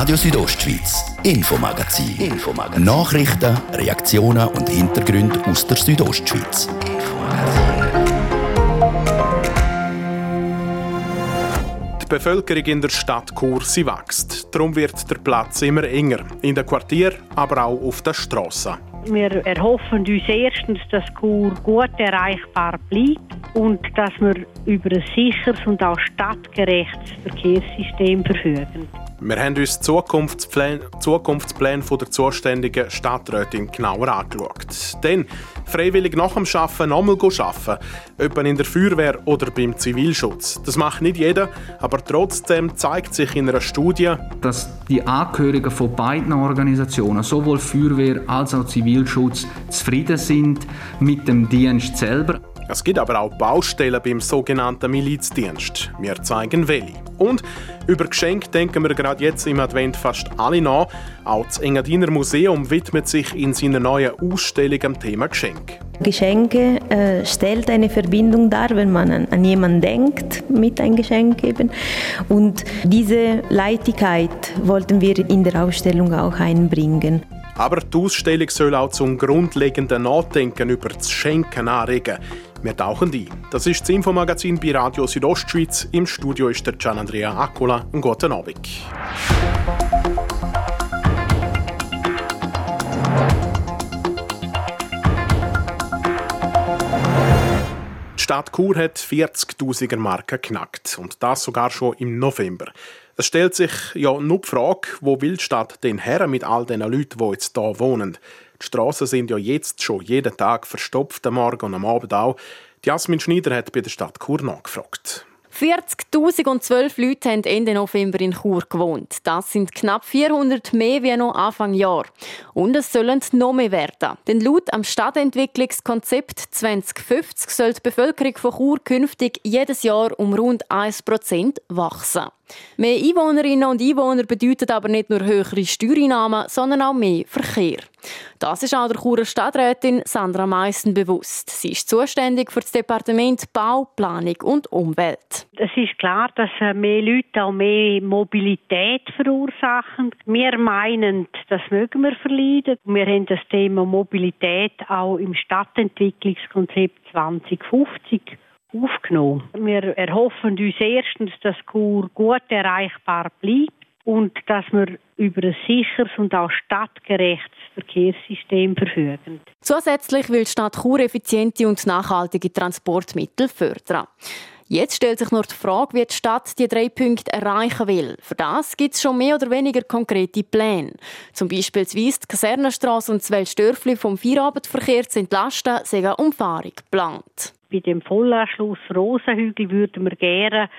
Radio Südostschweiz, Infomagazin. Infomagazin. Nachrichten, Reaktionen und Hintergründe aus der Südostschweiz. Die Bevölkerung in der Stadt Chur sie wächst. Darum wird der Platz immer enger. In den Quartieren, aber auch auf den Strassen. Wir erhoffen uns erstens, dass Chur gut erreichbar bleibt und dass wir über ein sicheres und auch stadtgerechtes Verkehrssystem verfügen. Wir haben uns die Zukunftspläne, Zukunftspläne der zuständigen Stadträtin genauer angeschaut. Denn freiwillig nach dem Arbeiten nochmal arbeiten, etwa in der Feuerwehr oder beim Zivilschutz. Das macht nicht jeder, aber trotzdem zeigt sich in einer Studie, dass die Angehörigen von beiden Organisationen, sowohl Feuerwehr als auch Zivilschutz, zufrieden sind mit dem Dienst selber. Es gibt aber auch Baustellen beim sogenannten Milizdienst. Wir zeigen welche. Und über Geschenke denken wir gerade jetzt im Advent fast alle nach. Auch das Engadiner Museum widmet sich in seiner neuen Ausstellung dem Thema Geschenk. Geschenke äh, stellt eine Verbindung dar, wenn man an, an jemanden denkt mit einem Geschenk geben. Und diese Leichtigkeit wollten wir in der Ausstellung auch einbringen. Aber die Ausstellung soll auch zum grundlegenden Nachdenken über das Schenken anregen. Wir tauchen ein. Das ist das Infomagazin bei Radio Südostschweiz. Im Studio ist der Gian Andrea Accola. Einen guten Abend. Die Stadt Chur hat 40.000er Marken knackt und das sogar schon im November. Es stellt sich ja nur die Frage, wo will die Stadt denn her mit all den Leuten, die jetzt hier wohnen? Die Straßen sind ja jetzt schon jeden Tag verstopft, am Morgen und am Abend auch. Jasmin Schneider hat bei der Stadt Chur nachgefragt. 40.012 Leute haben Ende November in Chur gewohnt. Das sind knapp 400 mehr wie noch Anfang Jahr. Und es sollen noch mehr werden. Denn laut am Stadtentwicklungskonzept 2050 soll die Bevölkerung von Chur künftig jedes Jahr um rund 1% wachsen. Mehr Einwohnerinnen und Einwohner bedeutet aber nicht nur höhere Steuereinnahmen, sondern auch mehr Verkehr. Das ist auch der Churer Stadträtin Sandra Meissen bewusst. Sie ist zuständig für das Departement Bau, Planung und Umwelt. Es ist klar, dass äh, mehr Leute auch mehr Mobilität verursachen. Wir meinen, das mögen wir verleiden. Wir haben das Thema Mobilität auch im Stadtentwicklungskonzept 2050 aufgenommen. Wir erhoffen uns erstens, dass Chur gut erreichbar bleibt und dass wir über ein sicheres und auch stadtgerechtes Verkehrssystem verfügen. Zusätzlich will die Stadt Chur effiziente und nachhaltige Transportmittel fördern. Jetzt stellt sich nur die Frage, wie die Stadt die drei Punkte erreichen will. Für das gibt es schon mehr oder weniger konkrete Pläne. Zum Beispiel die Kasernenstrasse und das Weltstörfli vom Feierabendverkehr zu entlasten, eine Umfahrung geplant. Bei dem Vollanschluss Rosenhügel würden wir gerne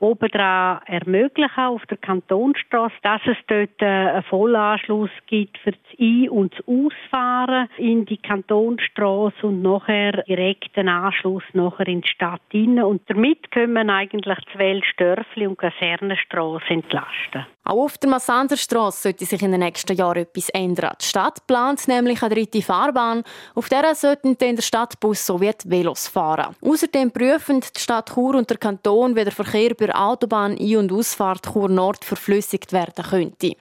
obendran ermöglichen auf der Kantonstrasse, dass es dort äh, einen Vollanschluss gibt für das Ein- und das Ausfahren in die Kantonstrasse und nachher direkten Anschluss nachher in die Stadt hinein. Und damit können wir eigentlich die Weltstörfli und Kasernenstrasse entlasten. Auch auf der Massanderstrasse sollte sich in den nächsten Jahren etwas ändern. Die Stadt plant nämlich eine dritte Fahrbahn. Auf der sollten dann der Stadtbus sowie die Velos fahren. Außerdem prüfen die Stadt Chur und der Kanton, wie der Verkehr bei der Autobahn Ein- und Ausfahrt Chur Nord verflüssigt werden könnte.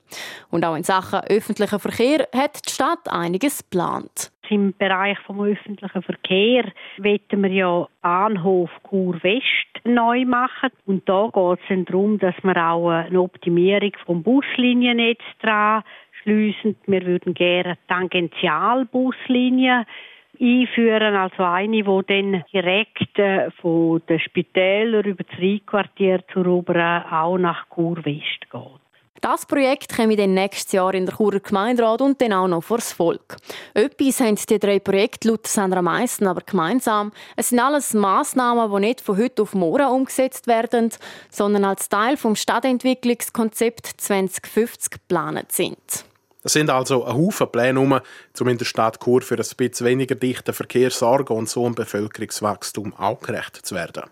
Und auch in Sachen öffentlicher Verkehr hat die Stadt einiges geplant. Im Bereich vom öffentlichen Verkehr wollen wir ja Bahnhof Chur West neu machen. Und da geht es darum, dass wir auch eine Optimierung vom Busliniennetz dran schliessen. Wir würden gerne Tangentialbuslinien einführen, also eine, die dann direkt äh, von den Spitälern über das Rheinquartier zur Oberen auch nach Chur geht. Das Projekt kommt dann nächstes Jahr in der Churer Gemeinderat und dann auch noch vor das Volk. Etwas haben die drei Projekte laut Sandra Meissen aber gemeinsam. Es sind alles Massnahmen, die nicht von heute auf morgen umgesetzt werden, sondern als Teil vom Stadtentwicklungskonzept 2050 geplant sind. Es sind also ein Haufen Pläne um, um in der Stadt Chur für ein bisschen weniger dichten Verkehr sorgen und so einem Bevölkerungswachstum auch gerecht zu werden.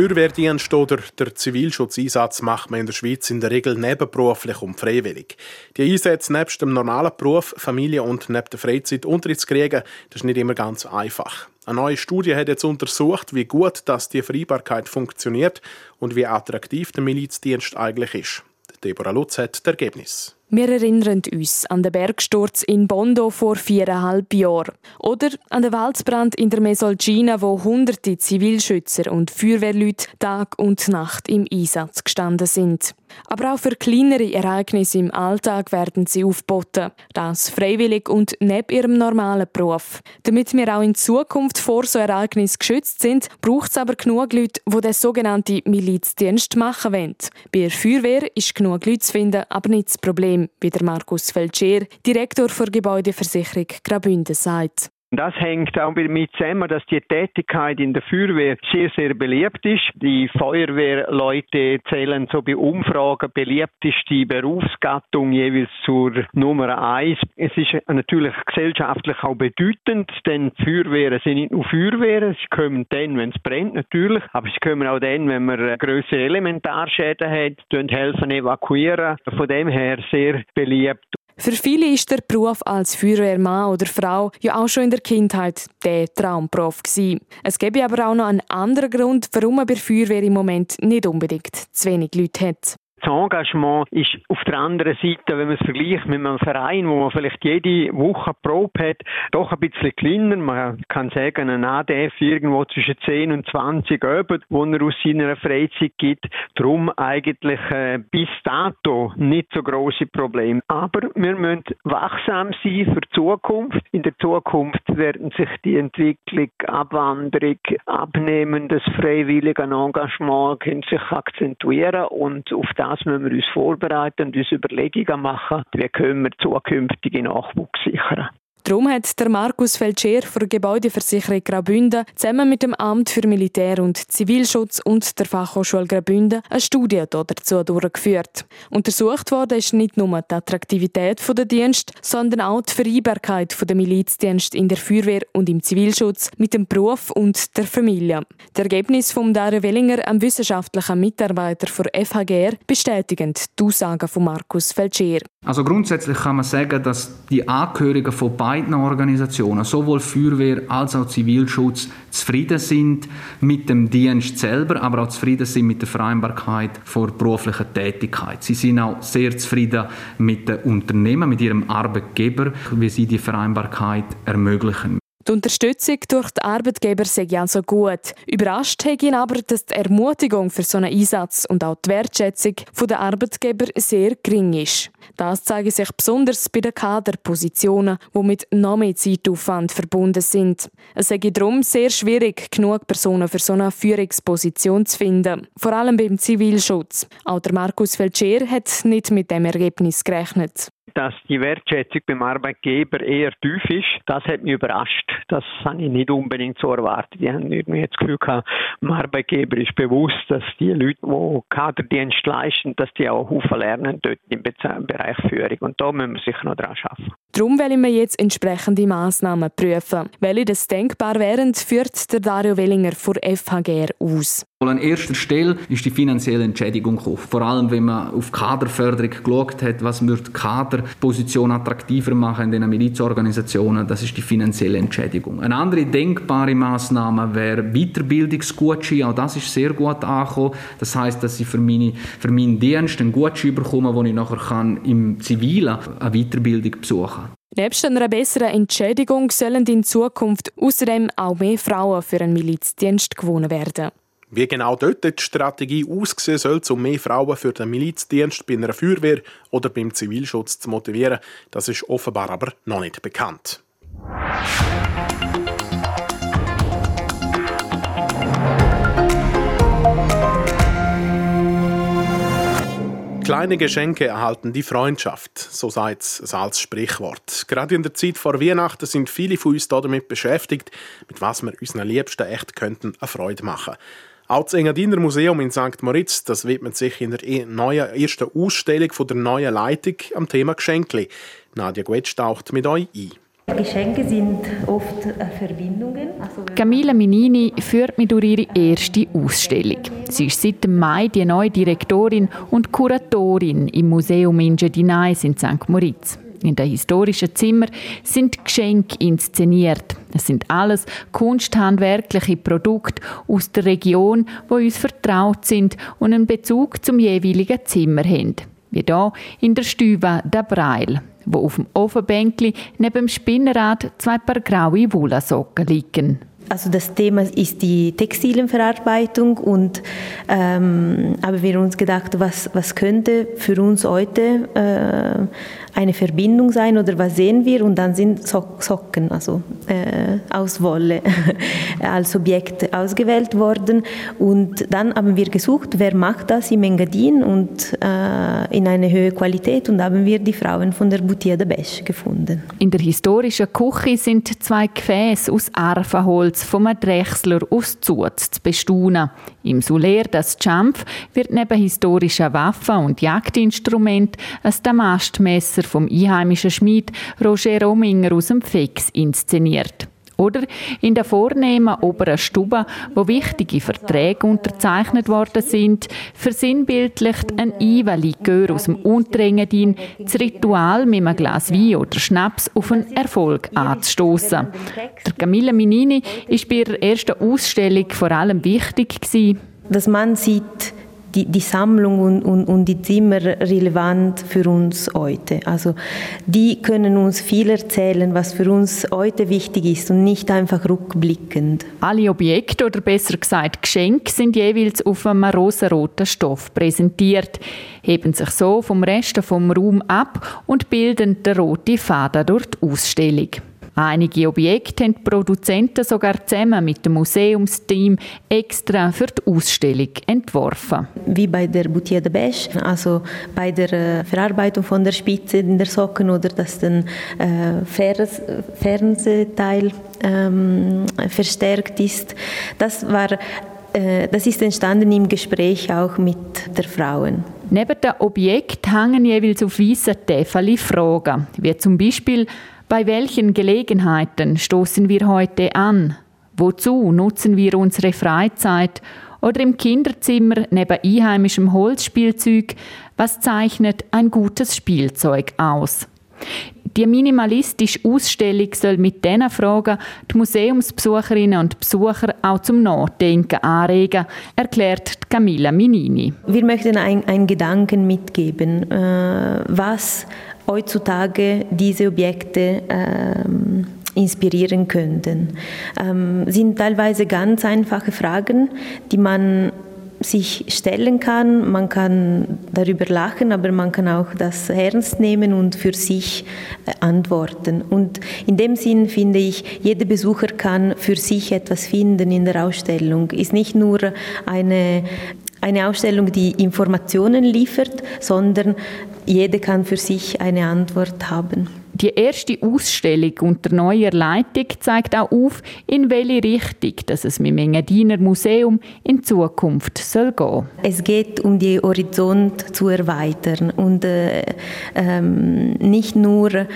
Feuerwehrdienst oder der Zivilschutzeinsatz macht man in der Schweiz in der Regel nebenberuflich und freiwillig. Die Einsätze nebst dem normalen Beruf, Familie und neben der Freizeit unterzukriegen, das ist nicht immer ganz einfach. Eine neue Studie hat jetzt untersucht, wie gut das die Freibarkeit funktioniert und wie attraktiv der Milizdienst eigentlich ist. Deborah Lutz hat das Ergebnis. Wir erinnern uns an den Bergsturz in Bondo vor viereinhalb Jahren. Oder an den Waldbrand in der Mesolcina, wo hunderte Zivilschützer und Feuerwehrleute Tag und Nacht im Einsatz gestanden sind. Aber auch für kleinere Ereignisse im Alltag werden sie aufgeboten. Das freiwillig und neben ihrem normalen Beruf. Damit wir auch in Zukunft vor so Ereignissen geschützt sind, braucht es aber genug Leute, die den sogenannten Milizdienst machen wollen. Bei der Feuerwehr ist genug Leute zu finden, aber nicht das Problem, wie der Markus Feltscher, Direktor für Gebäudeversicherung Graubünden, sagt. Das hängt auch damit zusammen, dass die Tätigkeit in der Feuerwehr sehr, sehr beliebt ist. Die Feuerwehrleute zählen so bei Umfragen beliebteste Berufsgattung jeweils zur Nummer eins. Es ist natürlich gesellschaftlich auch bedeutend, denn Feuerwehren sind nicht nur Feuerwehren, sie kommen dann, wenn es brennt natürlich, aber sie kommen auch dann, wenn man größere Elementarschäden hat, helfen evakuieren. Von dem her sehr beliebt. Für viele ist der Beruf als Feuerwehrmann oder Frau ja auch schon in der Kindheit der Traumberuf gewesen. Es gäbe aber auch noch einen anderen Grund, warum man bei Feuerwehr im Moment nicht unbedingt zu wenig Leute hat. Das Engagement ist auf der anderen Seite, wenn man es vergleicht mit einem Verein, wo man vielleicht jede Woche Probe hat, doch ein bisschen kleiner. Man kann sagen, ein ADF irgendwo zwischen 10 und 20 übt, wo er aus seiner Freizeit gibt. Darum eigentlich äh, bis dato nicht so große Probleme. Aber wir müssen wachsam sein für die Zukunft. In der Zukunft werden sich die Entwicklung, Abwanderung, abnehmendes freiwilligen Engagement können sich akzentuieren und auf das das müssen wir uns vorbereiten und uns Überlegungen machen, wie können wir zukünftige Nachwuchs sichern. Darum hat der Markus Feltscher für Gebäudeversicherung Graubünden zusammen mit dem Amt für Militär- und Zivilschutz und der Fachhochschule Graubünden eine Studie dazu durchgeführt. Untersucht ist nicht nur die Attraktivität der Dienst, sondern auch die Vereinbarkeit der Milizdienst in der Feuerwehr und im Zivilschutz mit dem Beruf und der Familie. Das Ergebnis von Dario Wellinger, einem wissenschaftlichen Mitarbeiter für FHGR, bestätigen die Aussagen von Markus Feltscher. Also grundsätzlich kann man sagen, dass die Angehörigen von beiden Organisationen, sowohl Feuerwehr als auch Zivilschutz, zufrieden sind mit dem Dienst selber, aber auch zufrieden sind mit der Vereinbarkeit vor beruflicher Tätigkeit. Sie sind auch sehr zufrieden mit den Unternehmen, mit ihrem Arbeitgeber, wie sie die Vereinbarkeit ermöglichen. Die Unterstützung durch die Arbeitgeber sei also gut. Überrascht hat ihn aber, dass die Ermutigung für so einen Einsatz und auch die Wertschätzung der Arbeitgeber sehr gering ist. Das zeigt sich besonders bei den Kaderpositionen, die mit noch mehr Zeitaufwand verbunden sind. Es sei darum sehr schwierig, genug Personen für so eine Führungsposition zu finden, vor allem beim Zivilschutz. Auch der Markus Feltscher hat nicht mit dem Ergebnis gerechnet dass die Wertschätzung beim Arbeitgeber eher tief ist, das hat mich überrascht. Das habe ich nicht unbedingt so erwartet. Die haben irgendwie das Gefühl gehabt, dem Arbeitgeber ist bewusst, dass die Leute, die Kaderdienst leisten, dass die auch Haufen lernen dort im Bereich Führung. Und da müssen wir sicher noch dran arbeiten. Darum wollen wir jetzt entsprechende Massnahmen prüfen. Welche das denkbar wären, führt der Dario Wellinger vor FHGR aus. An erster Stelle ist die finanzielle Entschädigung gekommen. Vor allem, wenn man auf Kaderförderung geschaut hat, was wird die Kaderposition attraktiver machen in den Milizorganisationen, das ist die finanzielle Entschädigung. Eine andere denkbare Maßnahme wäre Weiterbildungsgutschein. Auch das ist sehr gut angekommen. Das heißt, dass ich für, meine, für meinen Dienst einen Gutschein bekomme, wo ich nachher kann im Zivilen eine Weiterbildung besuchen kann. Nebst einer besseren Entschädigung sollen in Zukunft außerdem auch mehr Frauen für einen Milizdienst gewonnen werden. Wie genau dort die Strategie aussehen soll, um mehr Frauen für den Milizdienst bei einer Feuerwehr oder beim Zivilschutz zu motivieren, das ist offenbar aber noch nicht bekannt. Kleine Geschenke erhalten die Freundschaft, so sagt es als Sprichwort. Gerade in der Zeit vor Weihnachten sind viele von uns damit beschäftigt, mit was wir unseren Liebsten echt könnten eine Freude machen. Auch das Engadiner Museum in St. Moritz, das widmet sich in der neuen ersten Ausstellung von der neuen Leitung am Thema Geschenkli. Nadja Guetsch taucht mit euch ein. Geschenke sind oft äh, Verbindungen. Also Camilla Minini führt mich durch ihre erste Ausstellung. Sie ist seit dem Mai die neue Direktorin und Kuratorin im Museum Ingedinais in St. Moritz. In den historischen Zimmer sind Geschenke inszeniert. Es sind alles kunsthandwerkliche Produkte aus der Region, wo uns vertraut sind und einen Bezug zum jeweiligen Zimmer haben. Wie hier in der Stübe der Breil wo auf dem Ofenbänkli neben dem Spinnrad zwei paar graue Wollasocken liegen. Also das Thema ist die Textilienverarbeitung und ähm, haben wir uns gedacht, was, was könnte für uns heute äh, eine Verbindung sein oder was sehen wir? Und dann sind Socken, also äh, aus Wolle als Objekt ausgewählt worden. Und dann haben wir gesucht, wer macht das im Engadin und äh, in einer höheren Qualität. Und haben wir die Frauen von der Boutique de Besch gefunden. In der historischen Küche sind zwei Gefäße aus Arvenholz vom Drechsler aus Zuz zu bestaunen. Im Suler, das Champf, wird neben historischen Waffen und Jagdinstrumenten ein Damastmesser vom einheimischen Schmied Roger Rominger aus dem Fix inszeniert. Oder in der vornehmen oberen Stube, wo wichtige Verträge unterzeichnet worden sind, versinnbildlicht ein Iva-Likör aus dem Unterengadin das Ritual mit einem Glas Wein oder Schnaps auf einen Erfolg anzustoßen. Der Camilla Minini ist bei ihrer ersten Ausstellung vor allem wichtig gewesen, dass man sieht, die, die Sammlung und, und, und die Zimmer relevant für uns heute. Also die können uns viel erzählen, was für uns heute wichtig ist und nicht einfach rückblickend. Alle Objekte oder besser gesagt Geschenke sind jeweils auf einem rosaroten Stoff präsentiert, heben sich so vom Rest vom Raum ab und bilden den roten Faden durch die Ausstellung. Einige Objekte haben die Produzenten sogar zusammen mit dem Museumsteam extra für die Ausstellung entworfen. Wie bei der Boutique de Beche, also bei der äh, Verarbeitung von der Spitze in der Socken oder dass der äh, Fernsehteil ähm, verstärkt ist. Das war äh, das ist entstanden im Gespräch auch mit der Frauen. Neben dem Objekt hängen jeweils auf weißen Täfeln Fragen, wie zum Beispiel bei welchen Gelegenheiten stoßen wir heute an? Wozu nutzen wir unsere Freizeit? Oder im Kinderzimmer neben einheimischem Holzspielzeug, was zeichnet ein gutes Spielzeug aus? Die minimalistische Ausstellung soll mit diesen Fragen die Museumsbesucherinnen und Besucher auch zum Nachdenken anregen, erklärt Camilla Minini. Wir möchten einen Gedanken mitgeben, äh, was heutzutage diese Objekte ähm, inspirieren könnten. Ähm, sind teilweise ganz einfache Fragen, die man sich stellen kann. Man kann darüber lachen, aber man kann auch das ernst nehmen und für sich äh, antworten. Und in dem Sinn finde ich, jeder Besucher kann für sich etwas finden in der Ausstellung. Ist nicht nur eine eine Ausstellung, die Informationen liefert, sondern jeder kann für sich eine Antwort haben. Die erste Ausstellung unter neuer Leitung zeigt auch auf, in welche Richtung dass es mit dem Engadiner Museum in Zukunft soll gehen. Es geht um die Horizont zu erweitern und äh, ähm, nicht nur äh,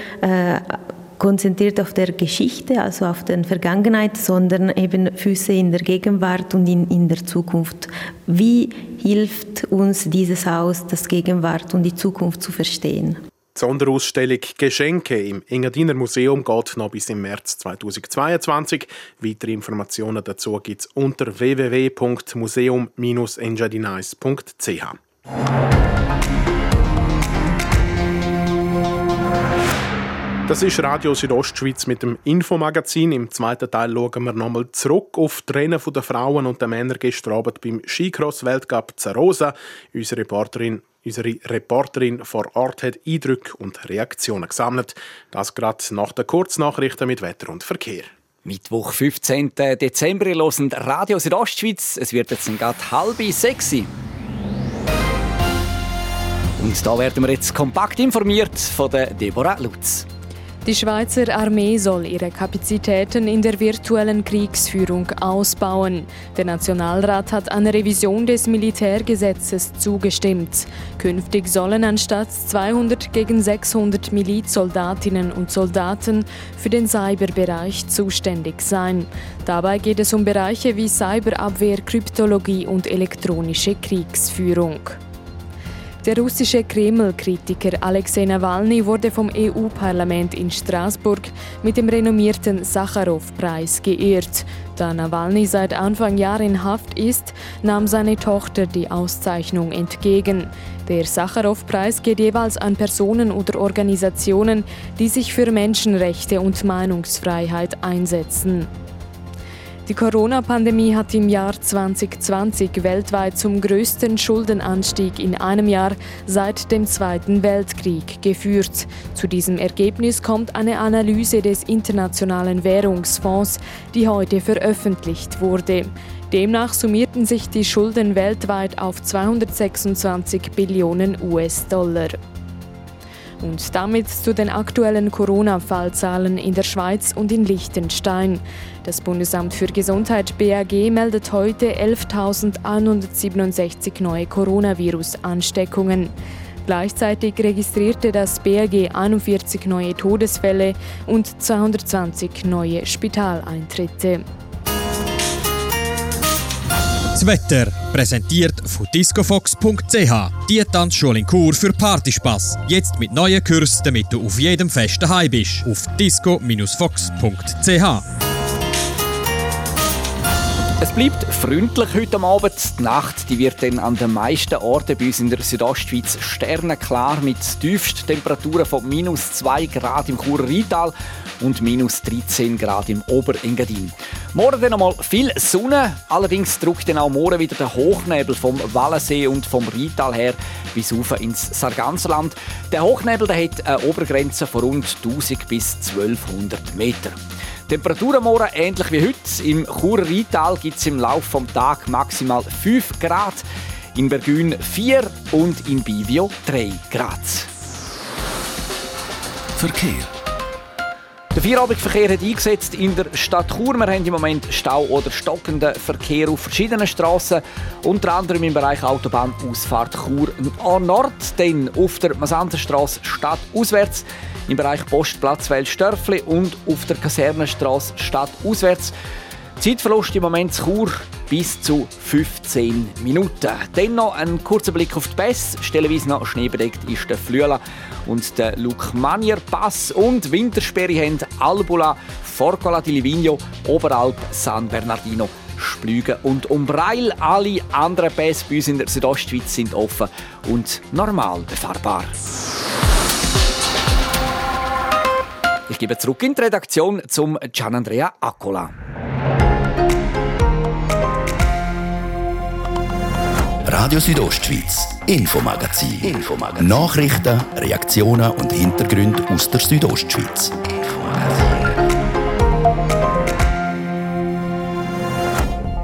konzentriert auf der Geschichte, also auf der Vergangenheit, sondern eben Füße in der Gegenwart und in, in der Zukunft. Wie hilft uns dieses Haus, das Gegenwart und die Zukunft zu verstehen? Die Sonderausstellung Geschenke im Engadiner Museum geht noch bis im März 2022. Weitere Informationen dazu gibt es unter www.museum-engadinais.ch. Das ist Radio Südostschweiz mit dem Infomagazin. Im zweiten Teil schauen wir nochmal zurück auf die Rennen der Frauen und der Männer gestern Abend beim Skicross-Weltcup Zarosa. Unsere Reporterin, unsere Reporterin vor Ort hat Eindrücke und Reaktionen gesammelt. Das gerade nach den Kurznachrichten mit Wetter und Verkehr. Mittwoch, 15. Dezember, hört Radio Südostschweiz. Es wird jetzt gerade halb sexy. Und da werden wir jetzt kompakt informiert von Deborah Lutz. Die Schweizer Armee soll ihre Kapazitäten in der virtuellen Kriegsführung ausbauen. Der Nationalrat hat einer Revision des Militärgesetzes zugestimmt. Künftig sollen anstatt 200 gegen 600 Milizsoldatinnen und Soldaten für den Cyberbereich zuständig sein. Dabei geht es um Bereiche wie Cyberabwehr, Kryptologie und elektronische Kriegsführung. Der russische Kreml-Kritiker Alexei Nawalny wurde vom EU-Parlament in Straßburg mit dem renommierten Sacharow-Preis geehrt. Da Nawalny seit Anfang Jahr in Haft ist, nahm seine Tochter die Auszeichnung entgegen. Der Sacharow-Preis geht jeweils an Personen oder Organisationen, die sich für Menschenrechte und Meinungsfreiheit einsetzen. Die Corona-Pandemie hat im Jahr 2020 weltweit zum größten Schuldenanstieg in einem Jahr seit dem Zweiten Weltkrieg geführt. Zu diesem Ergebnis kommt eine Analyse des Internationalen Währungsfonds, die heute veröffentlicht wurde. Demnach summierten sich die Schulden weltweit auf 226 Billionen US-Dollar. Und damit zu den aktuellen Corona-Fallzahlen in der Schweiz und in Liechtenstein. Das Bundesamt für Gesundheit BAG meldet heute 11.167 neue Coronavirus-Ansteckungen. Gleichzeitig registrierte das BAG 41 neue Todesfälle und 220 neue Spitaleintritte. Das Wetter präsentiert von discofox.ch. Die Tanzschule in Kur für Partyspaß. Jetzt mit neuen Kursen, damit du auf jedem Fest daheim bist. Auf disco-fox.ch. Es bleibt freundlich heute Abend. Die Nacht die wird dann an den meisten Orten bei uns in der Südostschweiz sternenklar mit Tiefsttemperaturen von minus 2 Grad im Churer Rheintal und minus 13 Grad im Oberengadin. Morgen dann einmal viel Sonne, allerdings drückt dann auch morgen wieder der Hochnebel vom Wallensee und vom Rheintal her bis rauf ins Sarganserland. Der Hochnebel der hat eine Obergrenze von rund 1000 bis 1200 Meter. Temperaturen morgen ähnlich wie heute. Im Churer Rheintal gibt es im Laufe des Tages maximal 5 Grad, in Bergün 4 und in Bivio 3 Grad. Verkehr. Der Feierabendverkehr hat eingesetzt in der Stadt Chur. Wir haben im Moment Stau oder stockenden Verkehr auf verschiedenen Straßen, unter anderem im Bereich Autobahnausfahrt Chur Nord, dann auf der Masanderstraße stadtauswärts, im Bereich Postplatz Störfli und auf der Kasernenstraße stadtauswärts. Zeitverlust im Moment zu Chur bis zu 15 Minuten. Dann noch ein kurzer Blick auf die Pässe. Stellenweise noch schneebedeckt ist der Flüela und der Lukmanier Pass und Wintersperre haben Albula, Forcola di Livigno, Oberalp, San Bernardino, Splügen und Umbreil. Alle anderen Pässe bei uns in der Südostschweiz sind offen und normal befahrbar. Ich gebe zurück in die Redaktion zum Gianandrea Accola. Radio Südostschweiz, Infomagazin. Infomagazin. Nachrichten, Reaktionen und Hintergründe aus der Südostschweiz.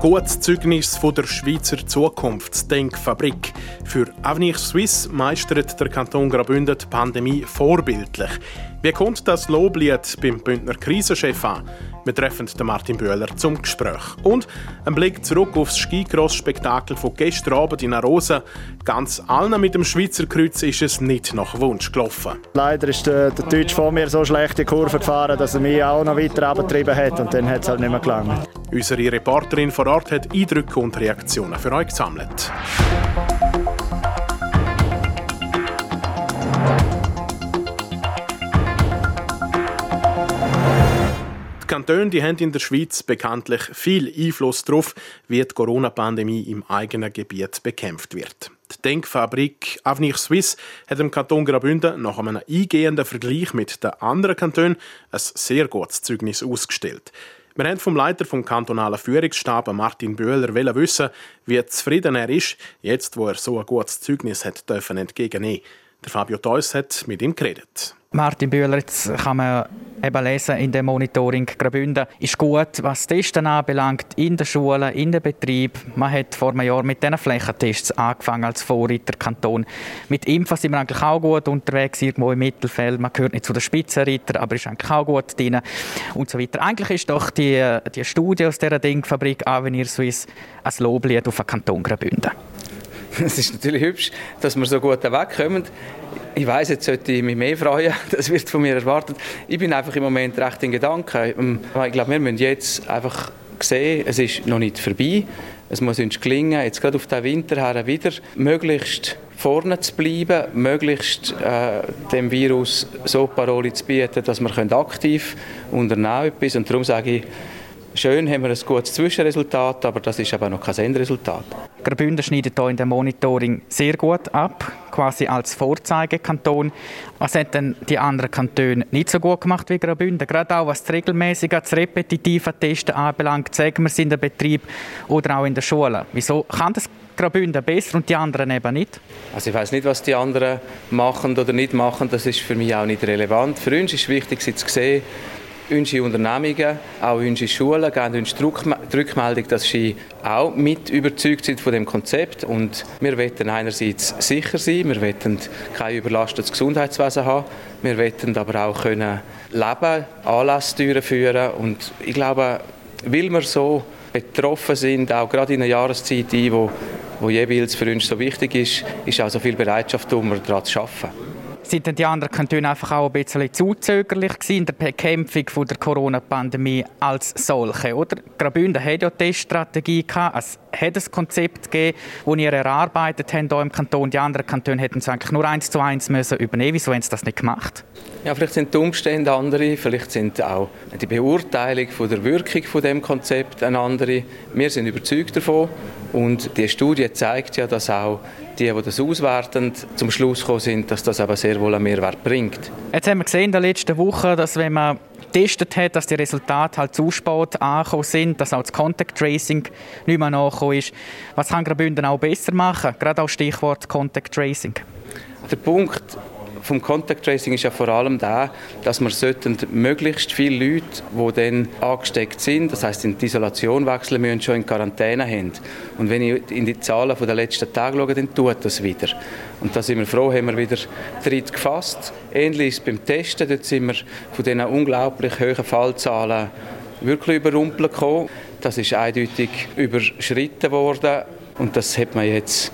Gutes Zeugnis von der Schweizer Zukunftsdenkfabrik. Für Avenir Suisse meistert der Kanton Graubünden die Pandemie vorbildlich. Wie kommt das Loblied beim Bündner Krisenchef an? Wir treffen den Martin Bühler zum Gespräch. Und ein Blick zurück aufs Skicross-Spektakel von gestern Abend in Arosa. Ganz allen mit dem Schweizer Kreuz ist es nicht nach Wunsch gelaufen. Leider ist der, der Deutsch vor mir so schlechte Kurve gefahren, dass er mich auch noch weiter abgetrieben hat und dann hat es halt nicht mehr gelangt. Unsere Reporterin vor Ort hat Eindrücke und Reaktionen für euch gesammelt. Kantone die haben in der Schweiz bekanntlich viel Einfluss darauf, wie die Corona-Pandemie im eigenen Gebiet bekämpft wird. Die Denkfabrik Avenir Suisse hat im Kanton Graubünden nach einem eingehenden Vergleich mit den anderen Kantonen ein sehr gutes Zeugnis ausgestellt. Wir haben vom Leiter vom kantonalen Führungsstab, Martin Böhler, wissen, wie zufrieden er ist, jetzt wo er so ein gutes Zeugnis hat dürfen entgegennehmen. Der Fabio Theus hat mit ihm geredet. Martin Bühler, jetzt kann man eben lesen in dem Monitoring Graubünden ist gut, was Testen anbelangt, in der Schule, in den Betrieb. Man hat vor einem Jahr mit diesen Flächentests angefangen als Vorreiterkanton. Mit Impfen sind wir eigentlich auch gut unterwegs, irgendwo im Mittelfeld. Man gehört nicht zu den Spitzenreiter, aber ist eigentlich auch gut drin und so weiter. Eigentlich ist doch die, die Studie aus dieser Dingfabrik Avenir Suisse ein Loblied auf den Kanton Graubünden. Es ist natürlich hübsch, dass wir so gut wegkommen. Ich weiß, jetzt sollte ich mich mehr freuen. Das wird von mir erwartet. Ich bin einfach im Moment recht in Gedanken. Ähm, ich glaube, wir müssen jetzt einfach sehen, es ist noch nicht vorbei. Es muss uns gelingen, jetzt gerade auf den Winter her wieder möglichst vorne zu bleiben, möglichst äh, dem Virus so Parole zu bieten, dass wir aktiv unternehmen können. Und darum sage ich, Schön haben wir ein gutes Zwischenresultat, aber das ist aber noch kein Endresultat. Graubünden schneidet hier in dem Monitoring sehr gut ab, quasi als Vorzeigekanton. Was haben denn die anderen Kantone nicht so gut gemacht wie Graubünden? Gerade auch was das regelmäßige, das repetitive Testen anbelangt, sagen wir es in der Betrieb oder auch in der Schule. Wieso kann das Graubünden besser und die anderen eben nicht? Also ich weiß nicht, was die anderen machen oder nicht machen. Das ist für mich auch nicht relevant. Für uns ist wichtig, sie zu sehen, Unsere Unternehmungen, auch unsere Schulen geben uns die Rückmeldung, dass sie auch mit überzeugt sind von dem Konzept. Und wir wollen einerseits sicher sein, wir wollen kein überlastetes Gesundheitswesen haben, wir wollen aber auch können leben, Anlässe durchführen. Und ich glaube, weil wir so betroffen sind, auch gerade in einer Jahreszeit, wo, wo jeweils für uns so wichtig ist, ist auch so viel Bereitschaft, um daran zu arbeiten sind die anderen Kantone einfach auch ein bisschen zu zögerlich in der Bekämpfung der Corona-Pandemie als solche, oder? Graubünden hat ja eine Teststrategie gehabt, es hat ein Konzept gegeben, das ihr erarbeitet habt hier im Kanton. Die anderen Kantone hätten es eigentlich nur eins zu eins müssen übernehmen. Wieso haben sie das nicht gemacht? Ja, vielleicht sind die Umstände andere, vielleicht sind auch die Beurteilung von der Wirkung von dem Konzept eine andere. Wir sind überzeugt davon und die Studie zeigt ja, dass auch die, die das auswerten, zum Schluss gekommen sind, dass das aber sehr wohl einen Mehrwert bringt. Jetzt haben wir gesehen in den letzten Wochen, dass wenn man getestet hat, dass die Resultate halt zu spät angekommen sind, dass auch das Contact Tracing nicht mehr nachgekommen ist. Was kann Graubünden auch besser machen? Gerade auch Stichwort Contact Tracing. Der Punkt vom Contact Tracing ist ja vor allem da, dass wir möglichst viele Leute, die dann angesteckt sind, das heißt in die Isolation wechseln müssen, schon in Quarantäne haben. Und wenn ich in die Zahlen der letzten Tage schaue, dann tut das wieder. Und da sind wir froh, haben wir wieder Tritt gefasst. Ähnlich ist beim Testen, dort sind wir von diesen unglaublich hohen Fallzahlen wirklich überrumpelt gekommen. Das ist eindeutig überschritten worden und das hat man jetzt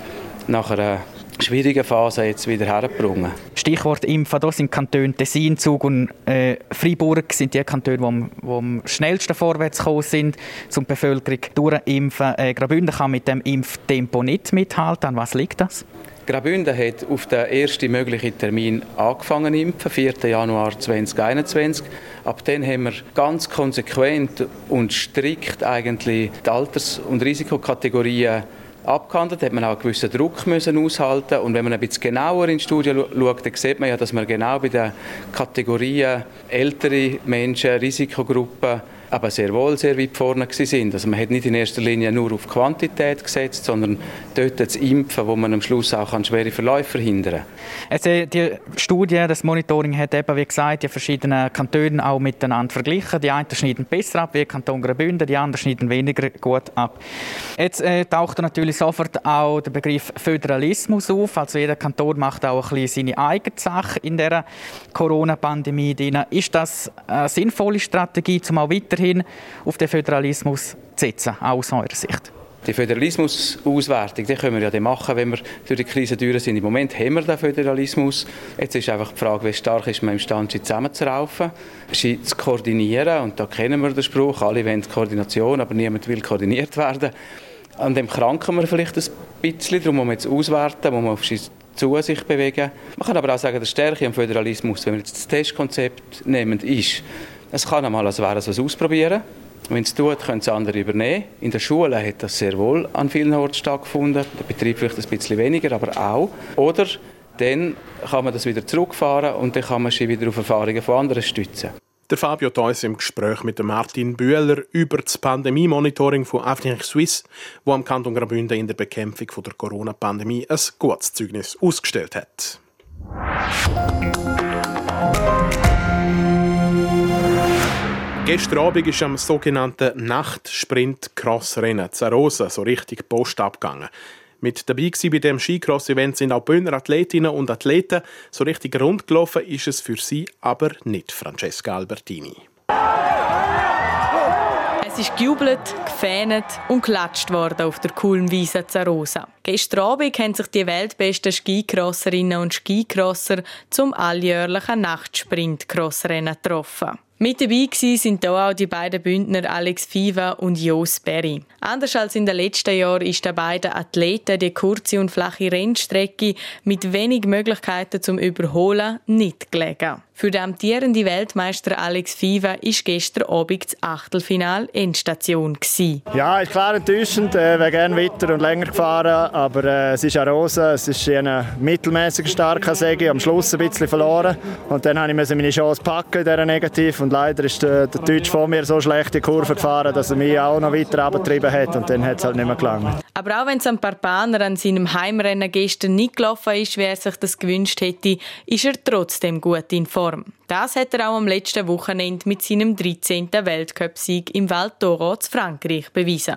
nach einer schwierigen Phase jetzt wieder hergebracht. Stichwort Impfen, da sind Kantone Tessin, Zug und äh, Freiburg sind die Kantone, die, die am schnellsten vorwärts gekommen sind, um die Bevölkerung durchimpfen. Äh, Graubünden kann mit dem Impftempo nicht mithalten. An was liegt das? Graubünden hat auf den ersten möglichen Termin angefangen zu impfen, 4. Januar 2021. Ab dann haben wir ganz konsequent und strikt eigentlich die Alters- und Risikokategorien abgehandelt, hat man auch einen gewissen Druck müssen aushalten. Und wenn man ein bisschen genauer in die Studie schaut, dann sieht man ja, dass man genau bei den Kategorien ältere Menschen, Risikogruppen, aber sehr wohl sehr weit vorne sind. Also man hat nicht in erster Linie nur auf Quantität gesetzt, sondern dort das Impfen, wo man am Schluss auch schwere Verläufe verhindern kann. Also die Studie, das Monitoring hat eben, wie gesagt, die verschiedenen Kantone auch miteinander verglichen. Die einen schneiden besser ab, wie Kanton Graubünden, die anderen schneiden weniger gut ab. Jetzt äh, taucht natürlich sofort auch der Begriff Föderalismus auf. Also jeder Kanton macht auch ein bisschen seine eigene Sache in der Corona-Pandemie. Ist das eine sinnvolle Strategie, um auch weiter weiterhin auf den Föderalismus zu setzen, aus eurer Sicht? Die Föderalismus-Auswertung, die können wir ja machen, wenn wir durch die Krise durch sind. Im Moment haben wir den Föderalismus. Jetzt ist einfach die Frage, wie stark ist man imstande, zusammenzuraufen, sie zu koordinieren. Und da kennen wir den Spruch, alle wollen Koordination, aber niemand will koordiniert werden. An dem kranken wir vielleicht ein bisschen, darum muss man jetzt auswerten, muss man auf zu sich bewegen. Man kann aber auch sagen, die Stärke am Föderalismus, wenn wir jetzt das Testkonzept nehmen, ist, es kann einmal als wäre es was ausprobieren. Wenn es tut, können es andere übernehmen. In der Schule hat das sehr wohl an vielen Orten stattgefunden. Der Betrieb vielleicht ein bisschen weniger, aber auch. Oder dann kann man das wieder zurückfahren und dann kann man sich wieder auf Erfahrungen von anderen stützen. Der Fabio Theus im Gespräch mit Martin Bühler über das Pandemie-Monitoring von Avenir Suisse, wo am Kanton Graubünden in der Bekämpfung der Corona-Pandemie ein gutes Zeugnis ausgestellt hat. Gestern Abend ist am sogenannten Nachtsprint-Crossrennen Zarosa so richtig Post abgegangen. Mit dabei bei dem Skicross-Event sind auch Bühner Athletinnen und Athleten. So richtig rund gelaufen ist es für sie aber nicht, Francesca Albertini. Es ist gejubelt, gefähnet und klatscht worden auf der coolen Wiese Zarosa. Gestern Abend haben sich die weltbesten Skicrosserinnen und Skicrosser zum alljährlichen Nachtsprint-Crossrennen getroffen. Mit dabei sind hier auch die beiden Bündner Alex Fiva und Jos Berry. Anders als in den letzten Jahren ist den beiden Athleten die kurze und flache Rennstrecke mit wenig Möglichkeiten zum Überholen nicht gelegen. Für den amtierenden Weltmeister Alex Fiva war gestern Abend das Achtelfinal Endstation. Ja, ist klar enttäuschend. Ich äh, wäre gerne weiter und länger gefahren, aber äh, es ist eine Rose. Es ist ein mittelmäßig starker Säge. Am Schluss ein bisschen verloren. Und dann musste ich meine Chance packen in dieser Negativ. Und leider ist der, der Deutsch vor mir so schlecht die Kurve gefahren, dass er mich auch noch weiter abgetrieben hat. Und dann hat es halt nicht mehr gelangt. Aber auch wenn es ein paar Papaner an seinem Heimrennen gestern nicht gelaufen ist, wie er sich das gewünscht hätte, ist er trotzdem gut in Form. Das hat er auch am letzten Wochenende mit seinem 13. Weltcupsieg im Val d'Oro zu Frankreich bewiesen.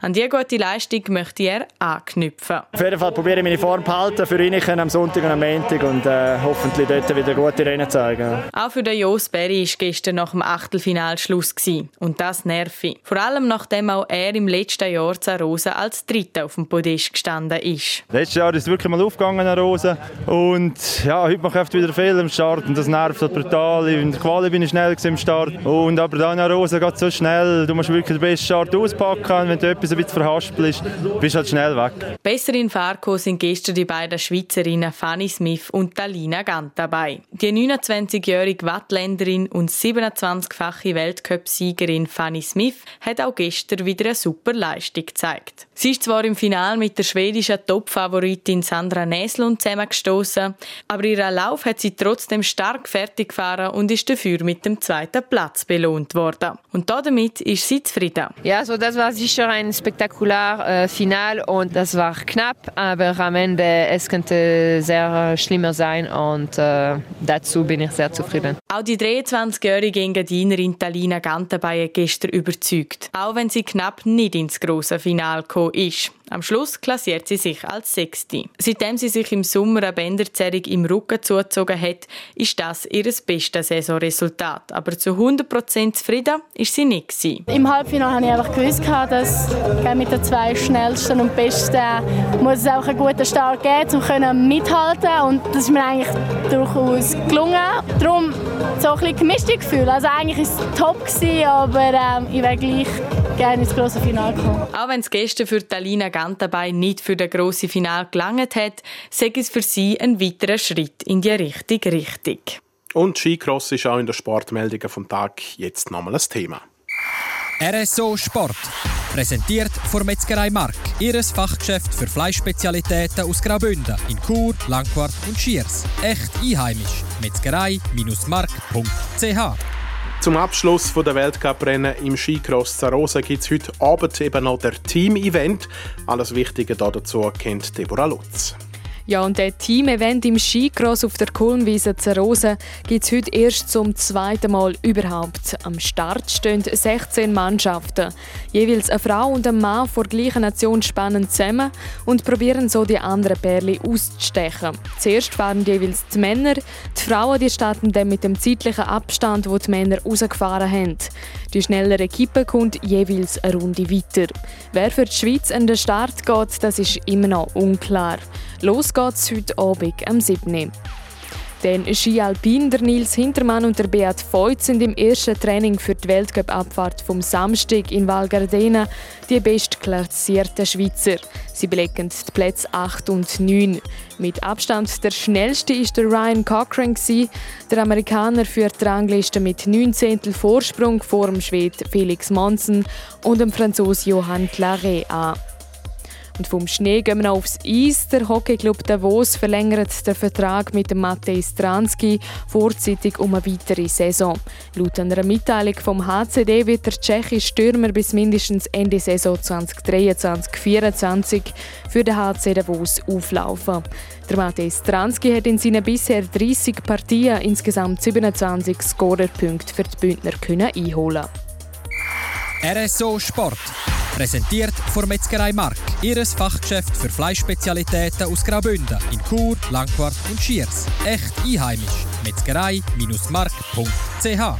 An diese gute Leistung möchte er anknüpfen. Auf jeden Fall probiere ich meine Form zu halten für ihn am Sonntag und am Montag und äh, hoffentlich dort wieder gute Rennen zeigen. Auch für den Jos Berry war gestern nach dem Achtelfinal Schluss. Gewesen. Und das nervig. Vor allem nachdem auch er im letzten Jahr zu Rosa als Dritter auf dem Podest gestanden ist. Letztes Jahr ist es wirklich mal aufgegangen, Rosa. Und ja, heute mache ich wieder Fehler am Start und das nervt halt brutal. In der Quali bin ich schnell im Start. Und aber dann Rosa geht so schnell. Du musst wirklich den besten Start auspacken. Wenn du etwas ein bisschen verhaspelst, bist du halt schnell weg. Besser in Farko sind gestern die beiden Schweizerinnen Fanny Smith und Talina Gant dabei. Die 29-jährige Wattländerin und 27-fache Weltcup-Siegerin Fanny Smith hat auch gestern wieder eine super Leistung gezeigt. Sie ist zwar im Finale mit der schwedischen Top-Favoritin Sandra Näslund zusammengestoßen, aber ihren Lauf hat sie trotzdem stark fertig gefahren und ist dafür mit dem zweiten Platz belohnt worden. Und damit ist sie zufrieden. Ja, so das war sicher ein spektakulär äh, Final und das war knapp, aber am Ende es könnte sehr schlimmer sein und äh, dazu bin ich sehr zufrieden. Auch die 23-jährige Engadinerin Talina Gantenbay hat gestern überzeugt, auch wenn sie knapp nicht ins große Finale kam ist. Am Schluss klassiert sie sich als Sechste. Seitdem sie sich im Sommer eine Bänderzerrung im Rücken zugezogen hat, ist das ihr bestes Saisonresultat. Aber zu 100% zufrieden ist sie nicht. Im Halbfinale habe ich einfach gewusst, dass mit den zwei schnellsten und besten muss es auch einen guten Start geben, um mithalten Und das ist mir eigentlich durchaus gelungen. Darum so ein bisschen gemischte Gefühle. Also eigentlich war es top, aber ähm, ich wäre gleich gerne ins große Finale gekommen. Auch wenn es gestern für Talina dabei nicht für das grosse Finale gelangt hat, sei es für sie ein weiterer Schritt in die richtige Richtung. Und Skicross ist auch in der Sportmeldungen vom Tag jetzt nochmal ein Thema. RSO Sport. Präsentiert von Metzgerei Mark. Ihres Fachgeschäft für Fleischspezialitäten aus Graubünden in Chur, Langquart und Schiers. Echt einheimisch. Metzgerei-mark.ch zum Abschluss der Weltcuprennen im Skicross Zarosa gibt es heute Abend eben noch der Team-Event. Alles Wichtige dazu kennt Deborah Lutz. Ja, und der Team-Event im Skicross auf der Kulmwiese Zerose gibt es heute erst zum zweiten Mal überhaupt. Am Start stehen 16 Mannschaften. Jeweils eine Frau und ein Mann vor gleicher Nation spannen zusammen und probieren so die anderen Pärchen auszustechen. Zuerst fahren jeweils die Männer, die Frauen die starten dann mit dem zeitlichen Abstand, wo die Männer rausgefahren haben. Die schnellere Equipe kommt jeweils eine Runde weiter. Wer für die Schweiz an den Start geht, das ist immer noch unklar. Los geht's heute Abend am 7. Den Ski Alpin, der Nils Hintermann und der Beat Voigt sind im ersten Training für die Weltcup-Abfahrt vom Samstag in Val Gardena die bestklassierten Schweizer. Sie belegen die Plätze 8 und 9. Mit Abstand der schnellste ist der Ryan Cochran. Der Amerikaner führt die Rangliste mit 19 Vorsprung vor dem Schwed Felix Monsen und dem Franzosen Johann Claret an. Und vom Schnee gehen wir noch aufs Eis. Der Hockeyclub Davos verlängert den Vertrag mit dem Matej Stransky vorzeitig um eine weitere Saison. Laut einer Mitteilung vom HCD wird der tschechische Stürmer bis mindestens Ende Saison 2023-2024 für den HC Davos auflaufen. Der Matej Stransky hat in seinen bisher 30 Partien insgesamt 27 Scorerpunkte für die Bündner einholen. RSO Sport. Präsentiert von Metzgerei Mark. Ihres Fachgeschäft für Fleischspezialitäten aus Graubünden in Chur, Langquart und Schiers. Echt einheimisch. Metzgerei-mark.ch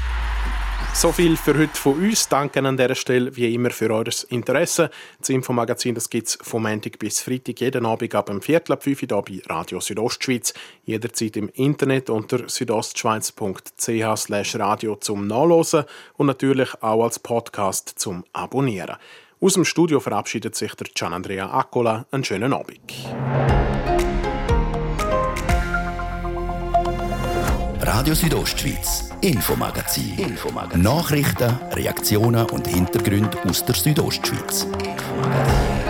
so viel für heute von uns. Danke an dieser Stelle wie immer für euer Interesse. Das Infomagazin gibt es vom Montag bis Freitag jeden Abend ab dem Viertel ab 5 Uhr bei Radio Südostschweiz. Jederzeit im Internet unter südostschweiz.ch radio zum Nachlesen und natürlich auch als Podcast zum Abonnieren. Aus dem Studio verabschiedet sich der Gian Andrea Accola. Einen schönen Abend. Radio Südostschweiz, Infomagazin. Infomagazin. Nachrichten, Reaktionen und Hintergründe aus der Südostschweiz. Infomagazin.